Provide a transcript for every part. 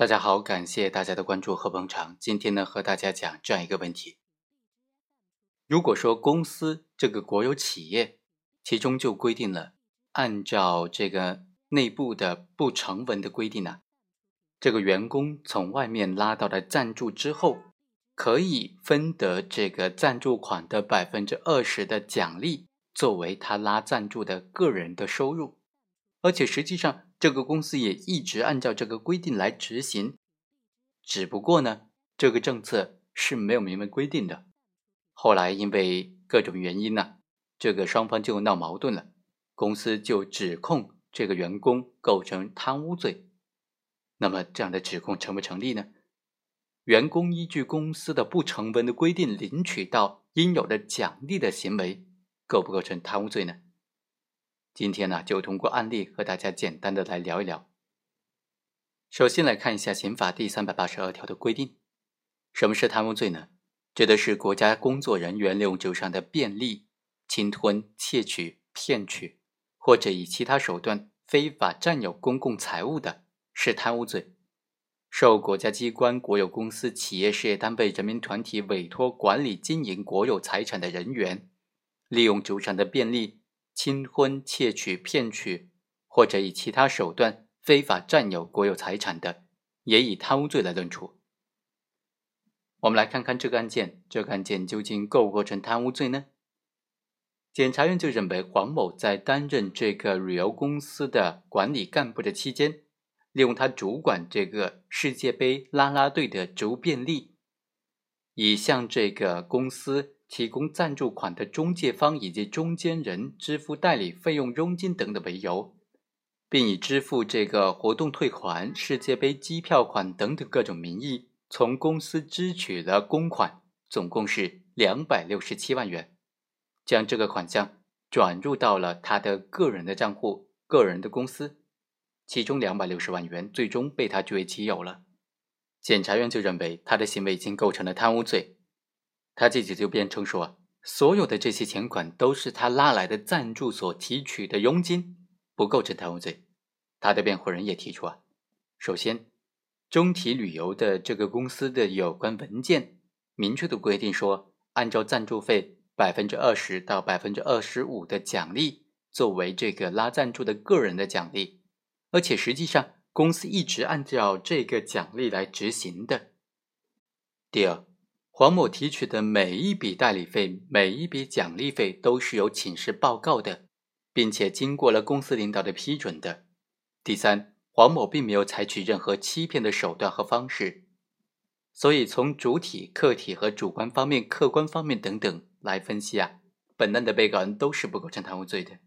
大家好，感谢大家的关注和捧场。今天呢，和大家讲这样一个问题：如果说公司这个国有企业，其中就规定了，按照这个内部的不成文的规定呢，这个员工从外面拉到了赞助之后，可以分得这个赞助款的百分之二十的奖励，作为他拉赞助的个人的收入，而且实际上。这个公司也一直按照这个规定来执行，只不过呢，这个政策是没有明文规定的。后来因为各种原因呢，这个双方就闹矛盾了，公司就指控这个员工构成贪污罪。那么这样的指控成不成立呢？员工依据公司的不成文的规定领取到应有的奖励的行为，构不构成贪污罪呢？今天呢，就通过案例和大家简单的来聊一聊。首先来看一下刑法第三百八十二条的规定，什么是贪污罪呢？指的是国家工作人员利用职务上的便利，侵吞、窃取、骗取，或者以其他手段非法占有公共财物的，是贪污罪。受国家机关、国有公司、企业事业单位、人民团体委托管理经营国有财产的人员，利用职务上的便利。侵吞、窃取、骗取，或者以其他手段非法占有国有财产的，也以贪污罪来论处。我们来看看这个案件，这个案件究竟构不构成贪污罪呢？检察院就认为，黄某在担任这个旅游公司的管理干部的期间，利用他主管这个世界杯啦啦队的职务便利，以向这个公司。提供赞助款的中介方以及中间人支付代理费用、佣金等的为由，并以支付这个活动退款、世界杯机票款等等各种名义，从公司支取了公款，总共是两百六十七万元，将这个款项转入到了他的个人的账户、个人的公司，其中两百六十万元最终被他据为己有了。检察院就认为他的行为已经构成了贪污罪。他自己就辩称说，所有的这些钱款都是他拉来的赞助所提取的佣金，不构成贪污罪。他的辩护人也提出啊，首先，中体旅游的这个公司的有关文件明确的规定说，按照赞助费百分之二十到百分之二十五的奖励作为这个拉赞助的个人的奖励，而且实际上公司一直按照这个奖励来执行的。第二。黄某提取的每一笔代理费、每一笔奖励费都是有请示报告的，并且经过了公司领导的批准的。第三，黄某并没有采取任何欺骗的手段和方式，所以从主体、客体和主观方面、客观方面等等来分析啊，本案的被告人都是不构成贪污罪的。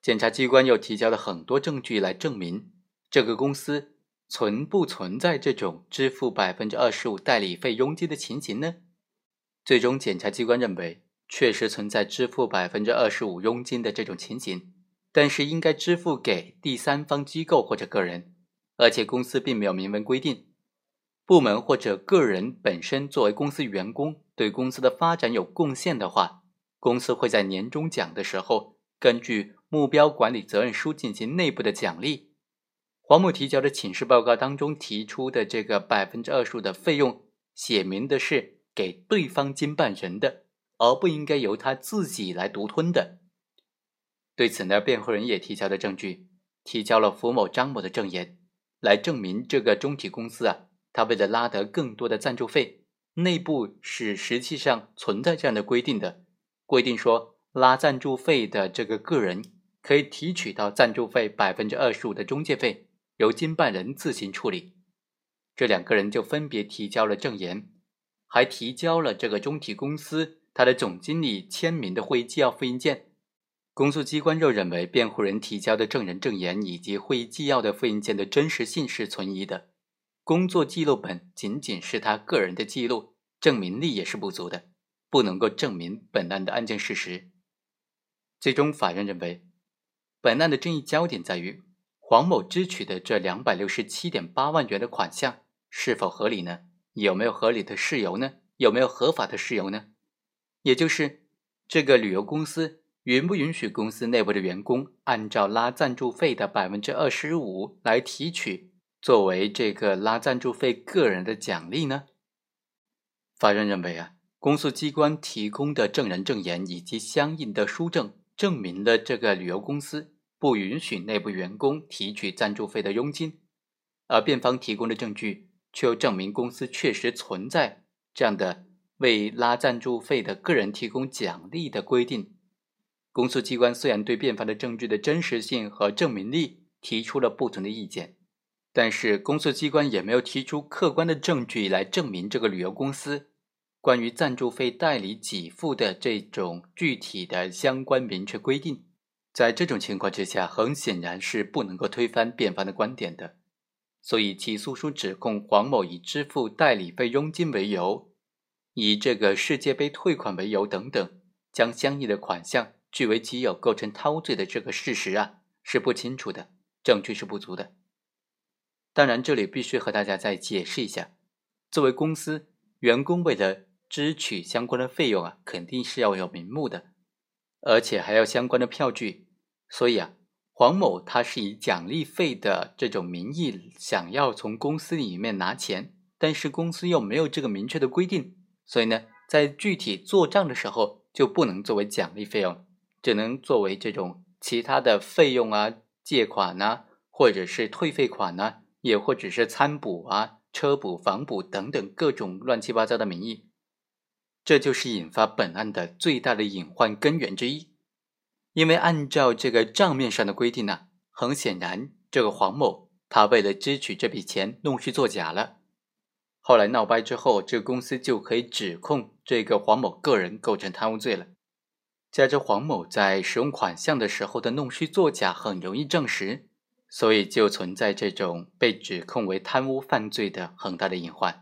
检察机关又提交了很多证据来证明这个公司。存不存在这种支付百分之二十五代理费佣金的情形呢？最终，检察机关认为确实存在支付百分之二十五佣金的这种情形，但是应该支付给第三方机构或者个人，而且公司并没有明文规定。部门或者个人本身作为公司员工，对公司的发展有贡献的话，公司会在年终奖的时候，根据目标管理责任书进行内部的奖励。黄某提交的请示报告当中提出的这个百分之二十五的费用，写明的是给对方经办人的，而不应该由他自己来独吞的。对此呢，辩护人也提交了证据，提交了付某、张某的证言，来证明这个中体公司啊，他为了拉得更多的赞助费，内部是实际上存在这样的规定的，规定说拉赞助费的这个个人可以提取到赞助费百分之二十五的中介费。由经办人自行处理，这两个人就分别提交了证言，还提交了这个中体公司他的总经理签名的会议纪要复印件。公诉机关又认为，辩护人提交的证人证言以及会议纪要的复印件的真实性是存疑的，工作记录本仅仅是他个人的记录，证明力也是不足的，不能够证明本案的案件事实。最终，法院认为，本案的争议焦点在于。黄某支取的这两百六十七点八万元的款项是否合理呢？有没有合理的事由呢？有没有合法的事由呢？也就是这个旅游公司允不允许公司内部的员工按照拉赞助费的百分之二十五来提取作为这个拉赞助费个人的奖励呢？法院认为啊，公诉机关提供的证人证言以及相应的书证，证明了这个旅游公司不允许内部员工提取赞助费的佣金，而辩方提供的证据却又证明公司确实存在这样的为拉赞助费的个人提供奖励的规定。公诉机关虽然对辩方的证据的真实性和证明力提出了不同的意见，但是公诉机关也没有提出客观的证据来证明这个旅游公司关于赞助费代理给付的这种具体的相关明确规定。在这种情况之下，很显然是不能够推翻辩方的观点的。所以，起诉书指控黄某以支付代理费佣金为由，以这个世界杯退款为由等等，将相应的款项。据为己有构成偷罪的这个事实啊是不清楚的，证据是不足的。当然，这里必须和大家再解释一下：作为公司员工，为了支取相关的费用啊，肯定是要有名目的，而且还要相关的票据。所以啊，黄某他是以奖励费的这种名义想要从公司里面拿钱，但是公司又没有这个明确的规定，所以呢，在具体做账的时候就不能作为奖励费用。只能作为这种其他的费用啊、借款呐，或者是退费款呐，也或者是餐补啊、车补、房补等等各种乱七八糟的名义。这就是引发本案的最大的隐患根源之一。因为按照这个账面上的规定呢，很显然这个黄某他为了支取这笔钱弄虚作假了。后来闹掰之后，这个公司就可以指控这个黄某个人构成贪污罪了。加之黄某在使用款项的时候的弄虚作假很容易证实，所以就存在这种被指控为贪污犯罪的很大的隐患。